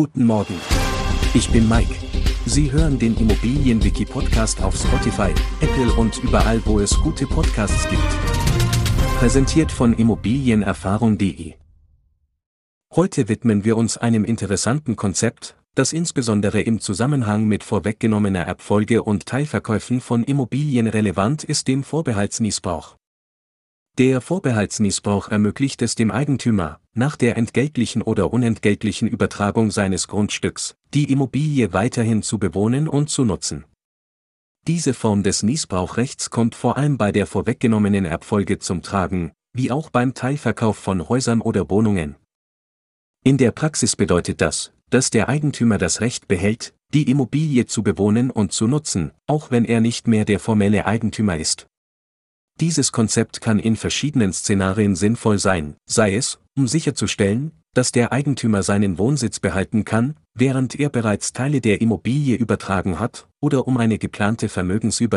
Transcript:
Guten Morgen. Ich bin Mike. Sie hören den Immobilienwiki-Podcast auf Spotify, Apple und überall, wo es gute Podcasts gibt. Präsentiert von Immobilienerfahrung.de. Heute widmen wir uns einem interessanten Konzept, das insbesondere im Zusammenhang mit vorweggenommener Erbfolge und Teilverkäufen von Immobilien relevant ist, dem Vorbehaltsniesbrauch. Der Vorbehaltsniesbrauch ermöglicht es dem Eigentümer, nach der entgeltlichen oder unentgeltlichen Übertragung seines Grundstücks, die Immobilie weiterhin zu bewohnen und zu nutzen. Diese Form des Niesbrauchrechts kommt vor allem bei der vorweggenommenen Erbfolge zum Tragen, wie auch beim Teilverkauf von Häusern oder Wohnungen. In der Praxis bedeutet das, dass der Eigentümer das Recht behält, die Immobilie zu bewohnen und zu nutzen, auch wenn er nicht mehr der formelle Eigentümer ist. Dieses Konzept kann in verschiedenen Szenarien sinnvoll sein, sei es, um sicherzustellen, dass der Eigentümer seinen Wohnsitz behalten kann, während er bereits Teile der Immobilie übertragen hat, oder um eine geplante Vermögensübertragung